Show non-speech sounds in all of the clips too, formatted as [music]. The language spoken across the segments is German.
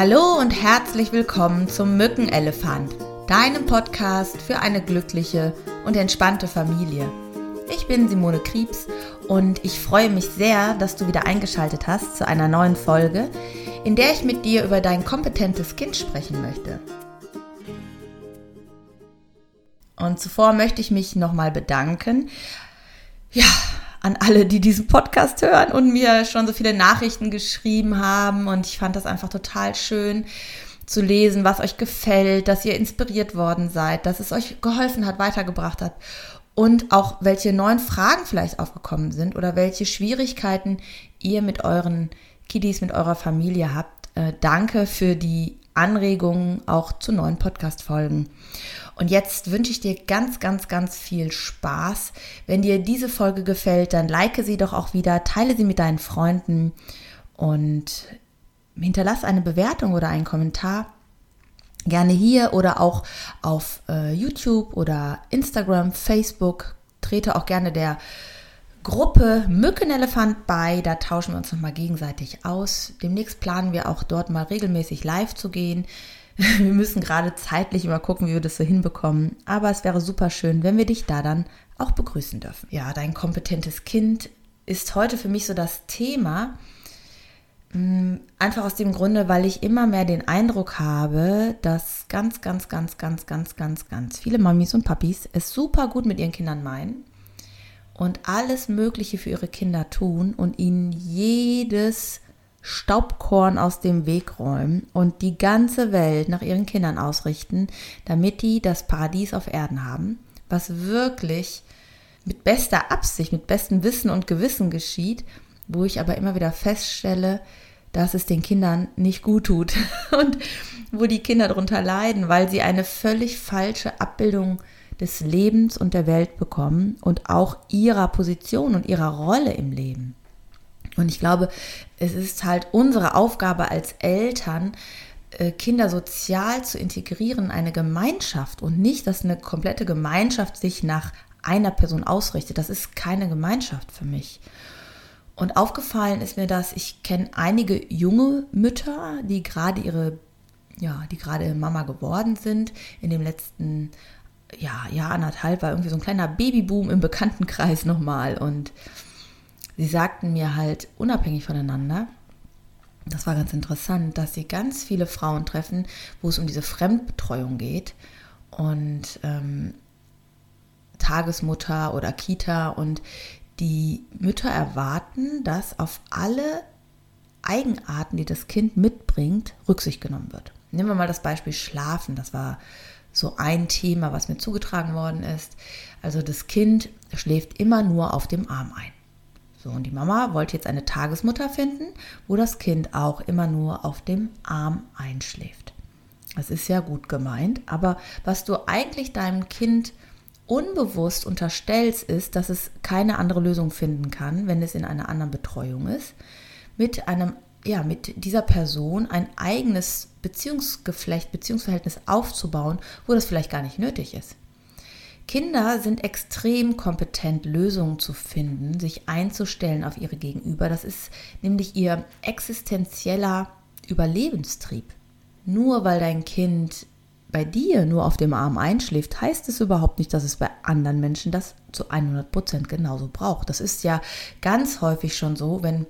Hallo und herzlich willkommen zum Mückenelefant, deinem Podcast für eine glückliche und entspannte Familie. Ich bin Simone Kriebs und ich freue mich sehr, dass du wieder eingeschaltet hast zu einer neuen Folge, in der ich mit dir über dein kompetentes Kind sprechen möchte. Und zuvor möchte ich mich nochmal bedanken. Ja, an alle, die diesen Podcast hören und mir schon so viele Nachrichten geschrieben haben. Und ich fand das einfach total schön zu lesen, was euch gefällt, dass ihr inspiriert worden seid, dass es euch geholfen hat, weitergebracht hat und auch welche neuen Fragen vielleicht aufgekommen sind oder welche Schwierigkeiten ihr mit euren Kiddies, mit eurer Familie habt. Äh, danke für die Anregungen auch zu neuen Podcast-Folgen. Und jetzt wünsche ich dir ganz, ganz, ganz viel Spaß. Wenn dir diese Folge gefällt, dann like sie doch auch wieder, teile sie mit deinen Freunden und hinterlass eine Bewertung oder einen Kommentar. Gerne hier oder auch auf äh, YouTube oder Instagram, Facebook. Trete auch gerne der Gruppe Mückenelefant bei. Da tauschen wir uns nochmal gegenseitig aus. Demnächst planen wir auch dort mal regelmäßig live zu gehen. [laughs] Wir müssen gerade zeitlich immer gucken, wie wir das so hinbekommen. Aber es wäre super schön, wenn wir dich da dann auch begrüßen dürfen. Ja, dein kompetentes Kind ist heute für mich so das Thema. Mm, einfach aus dem Grunde, weil ich immer mehr den Eindruck habe, dass ganz, ganz, ganz, ganz, ganz, ganz, ganz viele Mamis und Papis es super gut mit ihren Kindern meinen und alles Mögliche für ihre Kinder tun und ihnen jedes Staubkorn aus dem Weg räumen und die ganze Welt nach ihren Kindern ausrichten, damit die das Paradies auf Erden haben, was wirklich mit bester Absicht, mit bestem Wissen und Gewissen geschieht, wo ich aber immer wieder feststelle, dass es den Kindern nicht gut tut [laughs] und wo die Kinder darunter leiden, weil sie eine völlig falsche Abbildung des Lebens und der Welt bekommen und auch ihrer Position und ihrer Rolle im Leben. Und ich glaube, es ist halt unsere Aufgabe als Eltern, äh, Kinder sozial zu integrieren, eine Gemeinschaft und nicht, dass eine komplette Gemeinschaft sich nach einer Person ausrichtet. Das ist keine Gemeinschaft für mich. Und aufgefallen ist mir das, ich kenne einige junge Mütter, die gerade ihre, ja, die gerade Mama geworden sind. In dem letzten ja, Jahr, anderthalb war irgendwie so ein kleiner Babyboom im Bekanntenkreis nochmal. Und sie sagten mir halt unabhängig voneinander, das war ganz interessant, dass sie ganz viele Frauen treffen, wo es um diese Fremdbetreuung geht und ähm, Tagesmutter oder Kita und die Mütter erwarten, dass auf alle Eigenarten, die das Kind mitbringt, Rücksicht genommen wird. Nehmen wir mal das Beispiel Schlafen. Das war so ein Thema, was mir zugetragen worden ist. Also das Kind schläft immer nur auf dem Arm ein. So, und die Mama wollte jetzt eine Tagesmutter finden, wo das Kind auch immer nur auf dem Arm einschläft. Das ist ja gut gemeint, aber was du eigentlich deinem Kind unbewusst unterstellst, ist, dass es keine andere Lösung finden kann, wenn es in einer anderen Betreuung ist, mit einem ja, mit dieser Person ein eigenes Beziehungsgeflecht, Beziehungsverhältnis aufzubauen, wo das vielleicht gar nicht nötig ist. Kinder sind extrem kompetent, Lösungen zu finden, sich einzustellen auf ihre Gegenüber. Das ist nämlich ihr existenzieller Überlebenstrieb. Nur weil dein Kind bei dir nur auf dem Arm einschläft, heißt es überhaupt nicht, dass es bei anderen Menschen das zu 100 Prozent genauso braucht. Das ist ja ganz häufig schon so, wenn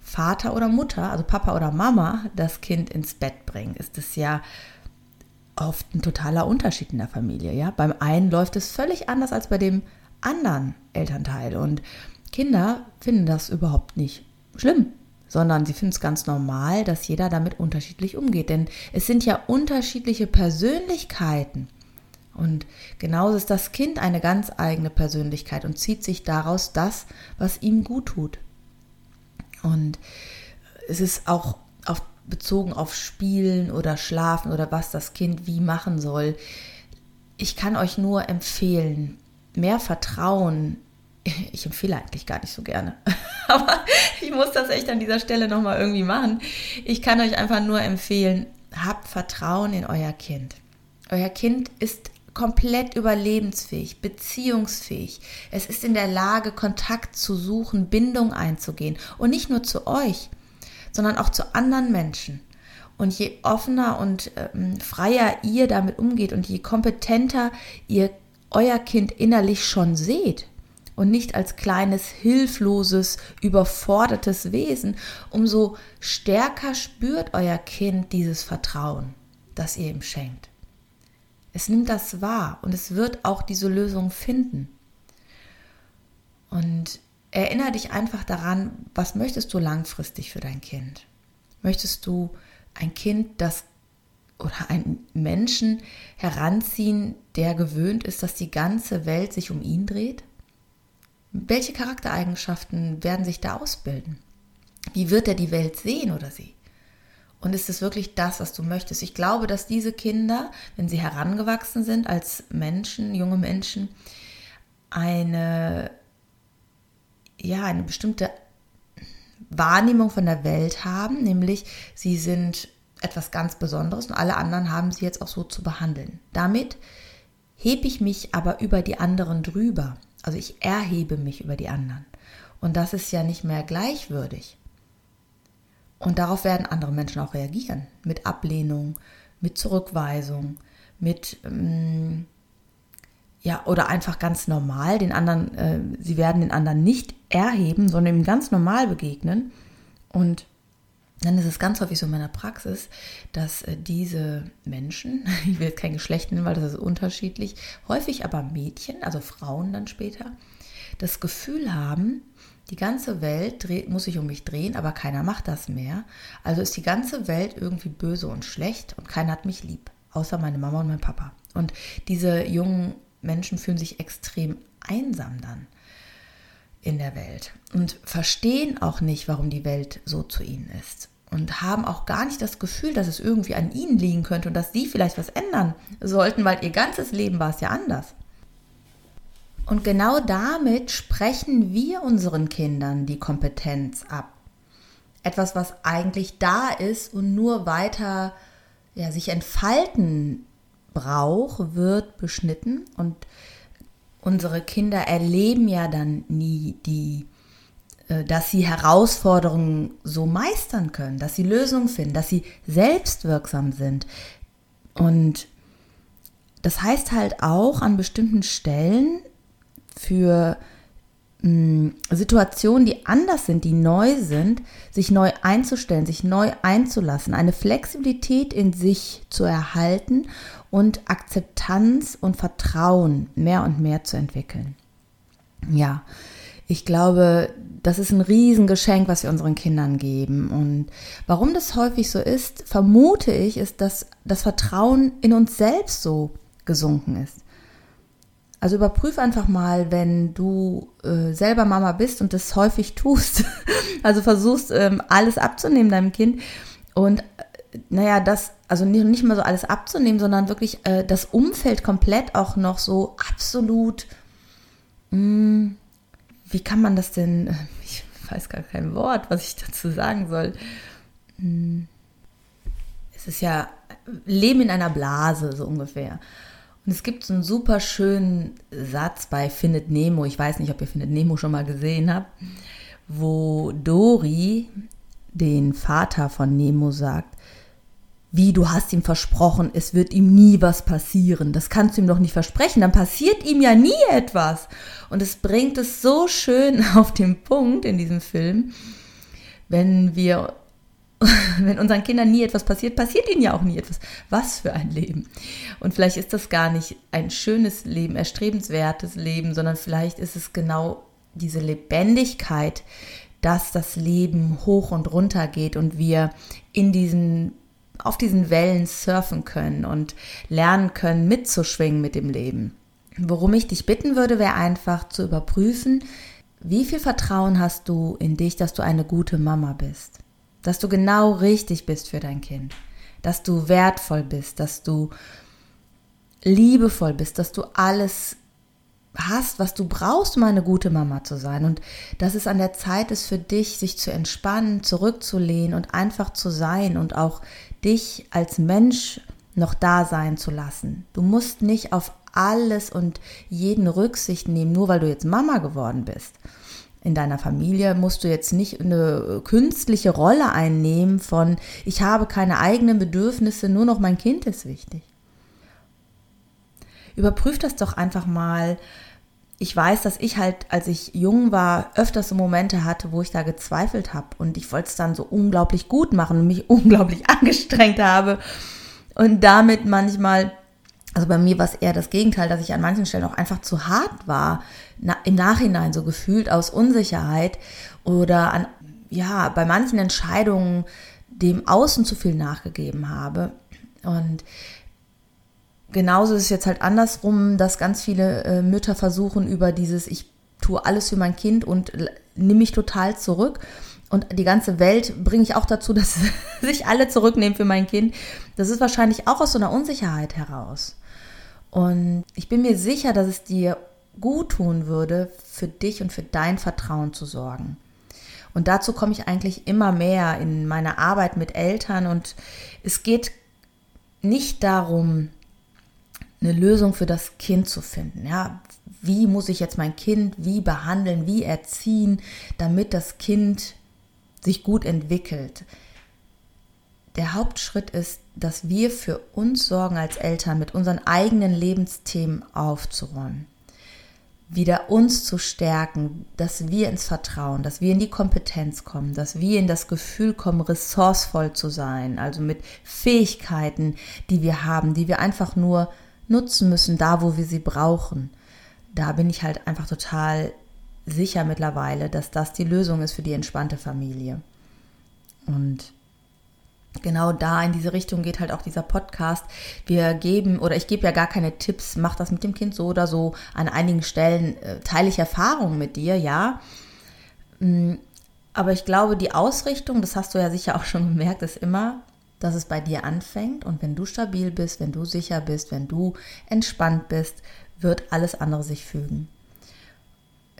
Vater oder Mutter, also Papa oder Mama, das Kind ins Bett bringen, ist es ja oft ein totaler Unterschied in der Familie. Ja? Beim einen läuft es völlig anders als bei dem anderen Elternteil. Und Kinder finden das überhaupt nicht schlimm, sondern sie finden es ganz normal, dass jeder damit unterschiedlich umgeht. Denn es sind ja unterschiedliche Persönlichkeiten. Und genauso ist das Kind eine ganz eigene Persönlichkeit und zieht sich daraus das, was ihm gut tut. Und es ist auch auf bezogen auf Spielen oder Schlafen oder was das Kind wie machen soll. Ich kann euch nur empfehlen, mehr Vertrauen. [laughs] Ich empfehle eigentlich gar nicht so gerne, [laughs] aber ich muss das echt an dieser Stelle nochmal irgendwie machen. Ich kann euch einfach nur empfehlen, habt Vertrauen in euer Kind. Euer Kind ist komplett überlebensfähig, beziehungsfähig. Es ist in der Lage, Kontakt zu suchen, Bindung einzugehen und nicht nur zu euch, sondern auch zu anderen Menschen. Und je offener und ähm, freier ihr damit umgeht und je kompetenter ihr euer Kind innerlich schon seht und nicht als kleines, hilfloses, überfordertes Wesen, umso stärker spürt euer Kind dieses Vertrauen, das ihr ihm schenkt. Es nimmt das wahr und es wird auch diese Lösung finden. Und erinnere dich einfach daran, was möchtest du langfristig für dein Kind? Möchtest du ein Kind, das oder einen Menschen heranziehen, der gewöhnt ist, dass die ganze Welt sich um ihn dreht? Welche Charaktereigenschaften werden sich da ausbilden? Wie wird er die Welt sehen oder sie? Und ist es wirklich das, was du möchtest? Ich glaube, dass diese Kinder, wenn sie herangewachsen sind als Menschen, junge Menschen, eine, ja, eine bestimmte Wahrnehmung von der Welt haben, nämlich sie sind etwas ganz Besonderes und alle anderen haben sie jetzt auch so zu behandeln. Damit hebe ich mich aber über die anderen drüber. Also ich erhebe mich über die anderen. Und das ist ja nicht mehr gleichwürdig. Und darauf werden andere Menschen auch reagieren. Mit Ablehnung, mit Zurückweisung, mit, ähm, ja, oder einfach ganz normal den anderen, äh, sie werden den anderen nicht erheben, sondern ihm ganz normal begegnen. Und dann ist es ganz häufig so in meiner Praxis, dass äh, diese Menschen, [laughs] ich will jetzt kein Geschlecht nennen, weil das ist unterschiedlich, häufig aber Mädchen, also Frauen dann später, das Gefühl haben, die ganze Welt dreht, muss sich um mich drehen, aber keiner macht das mehr. Also ist die ganze Welt irgendwie böse und schlecht und keiner hat mich lieb, außer meine Mama und mein Papa. Und diese jungen Menschen fühlen sich extrem einsam dann in der Welt und verstehen auch nicht, warum die Welt so zu ihnen ist und haben auch gar nicht das Gefühl, dass es irgendwie an ihnen liegen könnte und dass sie vielleicht was ändern sollten, weil ihr ganzes Leben war es ja anders. Und genau damit sprechen wir unseren Kindern die Kompetenz ab. Etwas, was eigentlich da ist und nur weiter ja, sich entfalten braucht, wird beschnitten. Und unsere Kinder erleben ja dann nie die äh, dass sie Herausforderungen so meistern können, dass sie Lösungen finden, dass sie selbstwirksam sind. Und das heißt halt auch an bestimmten Stellen für hm, Situationen, die anders sind, die neu sind, sich neu einzustellen, sich neu einzulassen, eine Flexibilität in sich zu erhalten und Akzeptanz und Vertrauen mehr und mehr zu entwickeln. Ja, ich glaube, das ist ein Riesengeschenk, was wir unseren Kindern geben. Und warum das häufig so ist, vermute ich, ist, dass das Vertrauen in uns selbst so gesunken ist. Also überprüf einfach mal, wenn du äh, selber Mama bist und das häufig tust. [laughs] also versuchst ähm, alles abzunehmen deinem Kind und naja, das, also nicht, nicht mal so alles abzunehmen, sondern wirklich äh, das Umfeld komplett auch noch so absolut mh, mm, wie kann man das denn, äh, ich weiß gar kein Wort, was ich dazu sagen soll. Hm. Es ist ja Leben in einer Blase, so ungefähr. Und es gibt so einen super schönen Satz bei Findet Nemo, ich weiß nicht, ob ihr Findet Nemo schon mal gesehen habt, wo Dory den Vater von Nemo sagt, wie du hast ihm versprochen, es wird ihm nie was passieren. Das kannst du ihm doch nicht versprechen, dann passiert ihm ja nie etwas. Und es bringt es so schön [laughs] auf den Punkt in diesem Film, wenn wir, [laughs] wenn unseren Kindern nie etwas passiert, passiert ihnen ja auch nie etwas. Was für ein Leben. Und vielleicht ist das gar nicht ein schönes Leben, erstrebenswertes Leben, sondern vielleicht ist es genau diese Lebendigkeit, dass das Leben hoch und runter geht und wir in diesen auf diesen Wellen surfen können und lernen können, mitzuschwingen mit dem Leben. Worum ich dich bitten würde, wäre einfach zu überprüfen, wie viel Vertrauen hast du in dich, dass du eine gute Mama bist, dass du genau richtig bist für dein Kind, dass du wertvoll bist, dass du liebevoll bist, dass du alles hast, was du brauchst, um eine gute Mama zu sein. Und dass es an der Zeit ist für dich, sich zu entspannen, zurückzulehnen und einfach zu sein und auch dich als Mensch noch da sein zu lassen. Du musst nicht auf alles und jeden Rücksicht nehmen, nur weil du jetzt Mama geworden bist. in deiner Familie musst du jetzt nicht eine künstliche Rolle einnehmen von, ich habe keine eigenen Bedürfnisse, nur noch mein Kind ist wichtig. Überprüf das doch einfach mal. Ich weiß, dass ich halt, als ich jung war, öfters so Momente hatte, wo ich da gezweifelt habe und ich wollte es dann so unglaublich gut machen und mich [laughs] unglaublich angestrengt habe und damit manchmal also bei mir war es eher das Gegenteil, dass ich an manchen Stellen auch einfach zu hart war, na, im Nachhinein so gefühlt aus Unsicherheit oder an, ja, bei manchen Entscheidungen dem Außen zu viel nachgegeben habe. Und genauso ist es jetzt halt andersrum, dass ganz viele äh, Mütter versuchen über dieses, ich tue alles für mein Kind und nehme mich total zurück. Und die ganze Welt bringe ich auch dazu, [laughs] dass sich alle zurücknehmen für mein Kind. Das ist wahrscheinlich auch aus so einer Unsicherheit heraus. Und ich bin mir sicher, dass es dir gut tun würde, für dich und für dein Vertrauen zu sorgen. Und dazu komme ich eigentlich immer mehr in meiner Arbeit mit Eltern. Und es geht nicht darum, eine Lösung für das Kind zu finden. Ja, wie muss ich jetzt mein Kind wie behandeln, wie erziehen, damit das Kind sich gut entwickelt? der Hauptschritt ist, dass wir für uns sorgen als Eltern, mit unseren eigenen Lebensthemen aufzuräumen. Wieder uns zu stärken, dass wir ins Vertrauen, dass wir in die Kompetenz kommen, dass wir in das Gefühl kommen, ressourcevoll zu sein, also mit Fähigkeiten, die wir haben, die wir einfach nur nutzen müssen, da wo wir sie brauchen. Da bin ich halt einfach total sicher mittlerweile, dass das die Lösung ist für die entspannte Familie. Und genau da in diese Richtung geht halt auch dieser Podcast. Wir geben oder ich gebe ja gar keine Tipps, mach das mit dem Kind so oder so. An einigen Stellen äh, teile ich Erfahrungen mit dir, ja. Mm, aber ich glaube, die Ausrichtung, das hast du ja sicher auch schon gemerkt, ist immer, dass es bei dir anfängt und wenn du stabil bist, wenn du sicher bist, wenn du entspannt bist, wird alles andere sich fügen.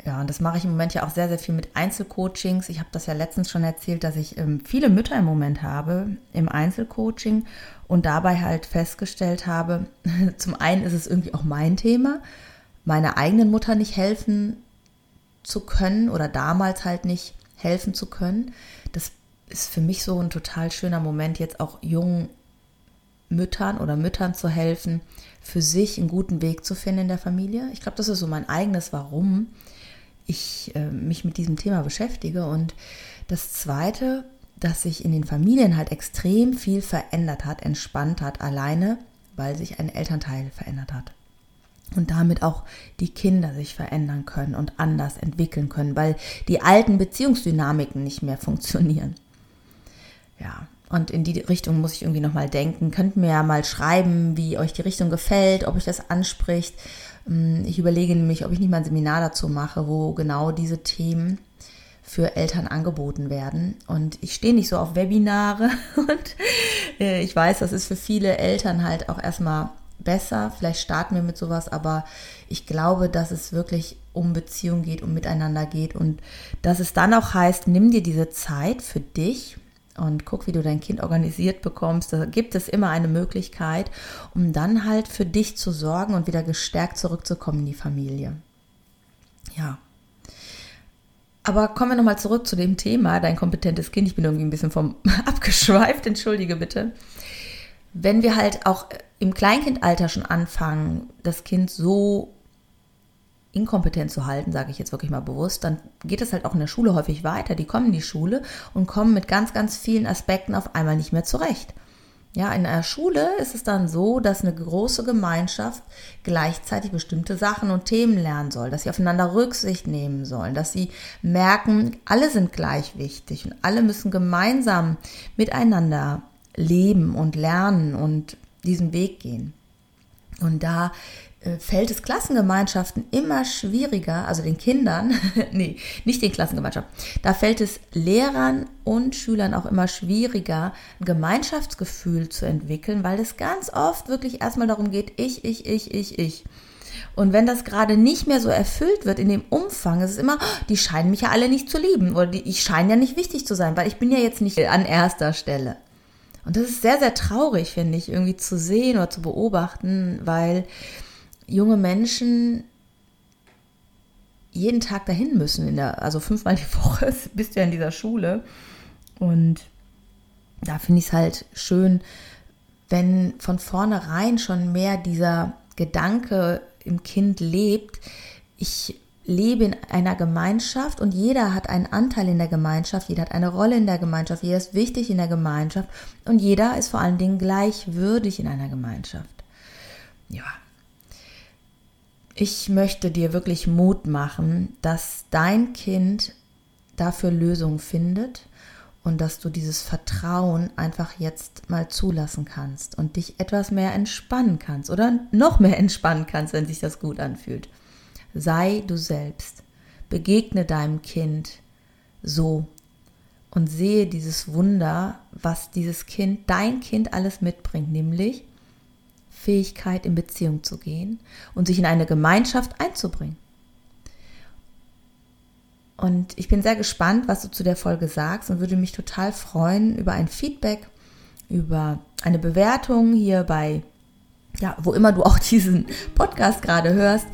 Ja, und das mache ich im Moment ja auch sehr, sehr viel mit Einzelcoachings. Ich habe das ja letztens schon erzählt, dass ich ähm, viele Mütter im Moment habe im Einzelcoaching und dabei halt festgestellt habe, [laughs] zum einen ist es irgendwie auch mein Thema, meiner eigenen Mutter nicht helfen zu können oder damals halt nicht helfen zu können. Das ist für mich so ein total schöner Moment, jetzt auch jungen Müttern oder Müttern zu helfen, für sich einen guten Weg zu finden in der Familie. Ich glaube, das ist so mein eigenes Warum ich äh, mich mit diesem Thema beschäftige. Und das Zweite, dass sich in den Familien halt extrem viel verändert hat, entspannt hat, alleine, weil sich ein Elternteil verändert hat. Und damit auch die Kinder sich verändern können und anders entwickeln können, weil die alten Beziehungsdynamiken nicht mehr [laughs] funktionieren. Ja, und in die Richtung muss ich irgendwie nochmal denken. Könnt mir ja mal schreiben, wie euch die Richtung gefällt, ob euch das anspricht ähm, ich überlege nämlich, ob ich nicht mal ein Seminar dazu mache, wo genau diese Themen für Eltern angeboten werden. Und ich stehe nicht so auf Webinare [laughs] und äh, ich weiß, das ist für viele Eltern halt auch erstmal besser. Vielleicht starten wir mit sowas, aber ich glaube, dass es wirklich um Beziehung geht, um Miteinander geht und dass es dann auch heißt, nimm dir diese Zeit für dich und guck, wie du dein Kind organisiert bekommst. Da gibt es immer eine Möglichkeit, um dann halt für dich zu sorgen und wieder gestärkt zurückzukommen in die Familie. Ja. Aber kommen wir nochmal zurück zu dem Thema, dein kompetentes Kind. Ich bin irgendwie ein bisschen vom [laughs] abgeschweift, entschuldige bitte. Wenn wir halt auch im Kleinkindalter schon anfangen, das Kind so inkompetent zu halten, sage ich jetzt wirklich mal bewusst, dann geht es halt auch in der Schule häufig weiter. Die kommen in die Schule und kommen mit ganz, ganz vielen Aspekten auf einmal nicht mehr zurecht. Ja, in der Schule ist es dann so, dass eine große Gemeinschaft gleichzeitig bestimmte Sachen und Themen lernen soll, dass sie aufeinander Rücksicht nehmen sollen, dass sie merken, alle sind gleich wichtig und alle müssen gemeinsam miteinander leben und lernen und diesen Weg gehen. Und da äh, fällt es Klassengemeinschaften immer schwieriger, also den Kindern, [laughs] nee, nicht den Klassengemeinschaften, da fällt es Lehrern und Schülern auch immer schwieriger, ein Gemeinschaftsgefühl zu entwickeln, weil es ganz oft wirklich erstmal darum geht, ich, ich, ich, ich, ich. Und wenn das gerade nicht mehr so erfüllt wird in dem Umfang, ist es immer, oh, die scheinen mich ja alle nicht zu lieben oder die, ich scheine ja nicht wichtig zu sein, weil ich bin ja jetzt nicht an erster Stelle. Und das ist sehr, sehr traurig, finde ich, irgendwie zu sehen oder zu beobachten, weil junge Menschen jeden Tag dahin müssen, in der, also fünfmal die [laughs] Woche bist du ja in dieser Schule. Und da finde ich es halt schön, wenn von vornherein schon mehr dieser Gedanke im Kind lebt, ich lebe in einer Gemeinschaft und jeder hat einen Anteil in der Gemeinschaft, jeder hat eine Rolle in der Gemeinschaft, jeder ist wichtig in der Gemeinschaft und jeder ist vor allen Dingen gleichwürdig in einer Gemeinschaft. Ja. Ich möchte dir wirklich Mut machen, dass dein Kind dafür Lösungen findet und dass du dieses Vertrauen einfach jetzt mal zulassen kannst und dich etwas mehr entspannen kannst oder noch mehr entspannen kannst, wenn sich das gut anfühlt. Sei du selbst. Begegne deinem Kind so und sehe dieses Wunder, was dieses Kind, dein Kind alles mitbringt, nämlich Fähigkeit in Beziehung zu gehen und sich in eine Gemeinschaft einzubringen. Und ich bin sehr gespannt, was du zu der Folge sagst und würde mich total freuen über ein Feedback, über eine Bewertung hier bei, ja, wo immer du auch diesen Podcast gerade hörst.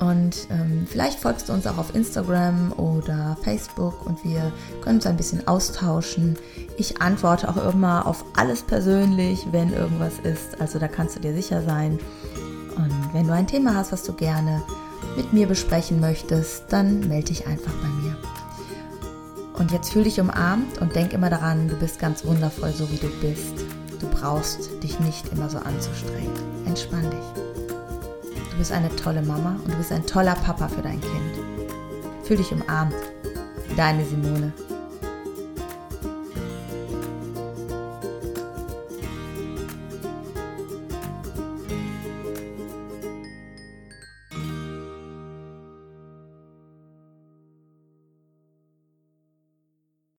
Und ähm, vielleicht folgst du uns auch auf Instagram oder Facebook und wir können uns ein bisschen austauschen. Ich antworte auch immer auf alles persönlich, wenn irgendwas ist. Also da kannst du dir sicher sein. Und wenn du ein Thema hast, was du gerne mit mir besprechen möchtest, dann melde dich einfach bei mir. Und jetzt fühl dich umarmt und denk immer daran, du bist ganz wundervoll, so wie du bist. Du brauchst dich nicht immer so anzustrengen. Entspann dich. Du bist eine tolle Mama und du bist ein toller Papa für dein Kind. Fühl dich umarmt. Deine Simone.